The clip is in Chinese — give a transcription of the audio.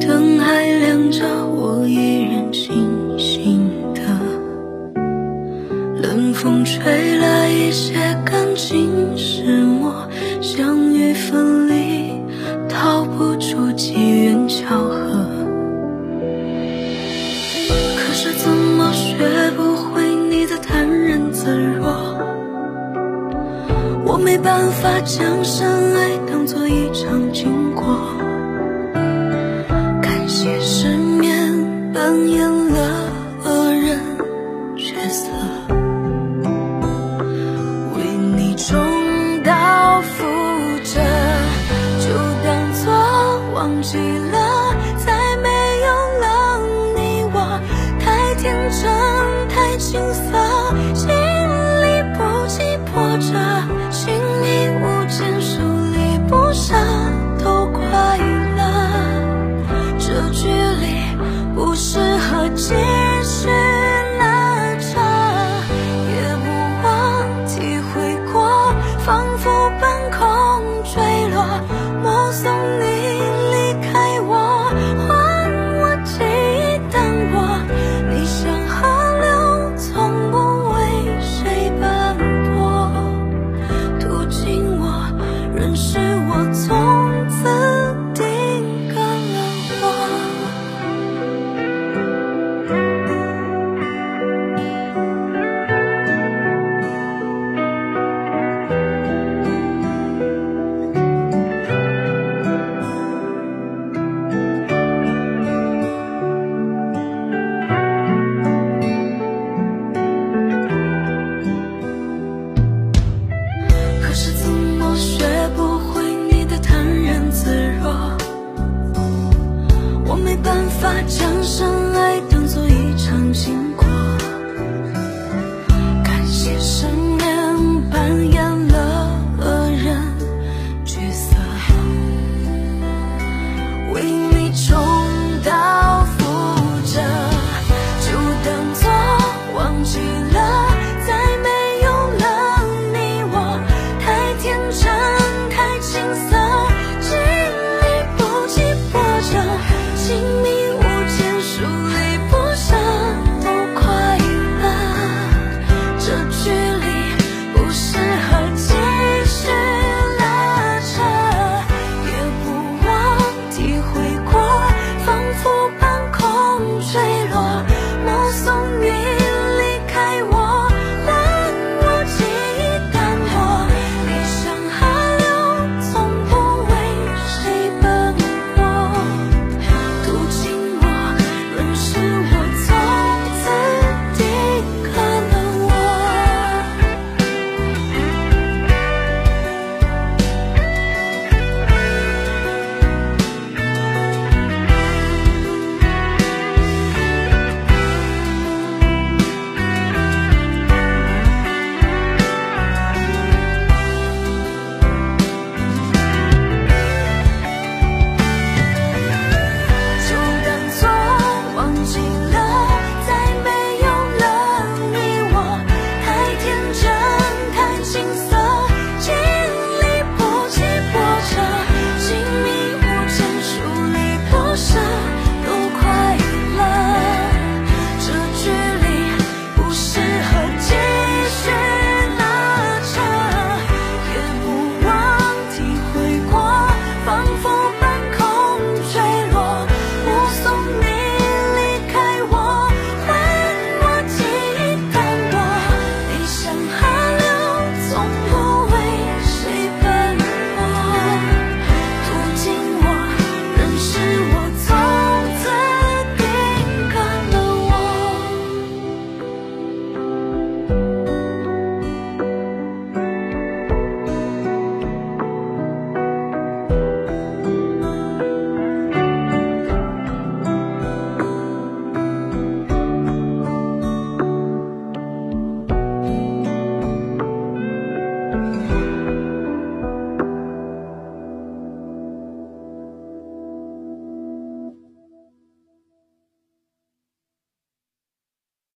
灯还亮着，我依然清醒的。冷风吹来一些干净石墨，相遇分离，逃不出机缘巧合。可是怎么学不会你的坦然自若？我没办法将深爱当作一场经过，天真太青涩，心里不羁迫着。我从就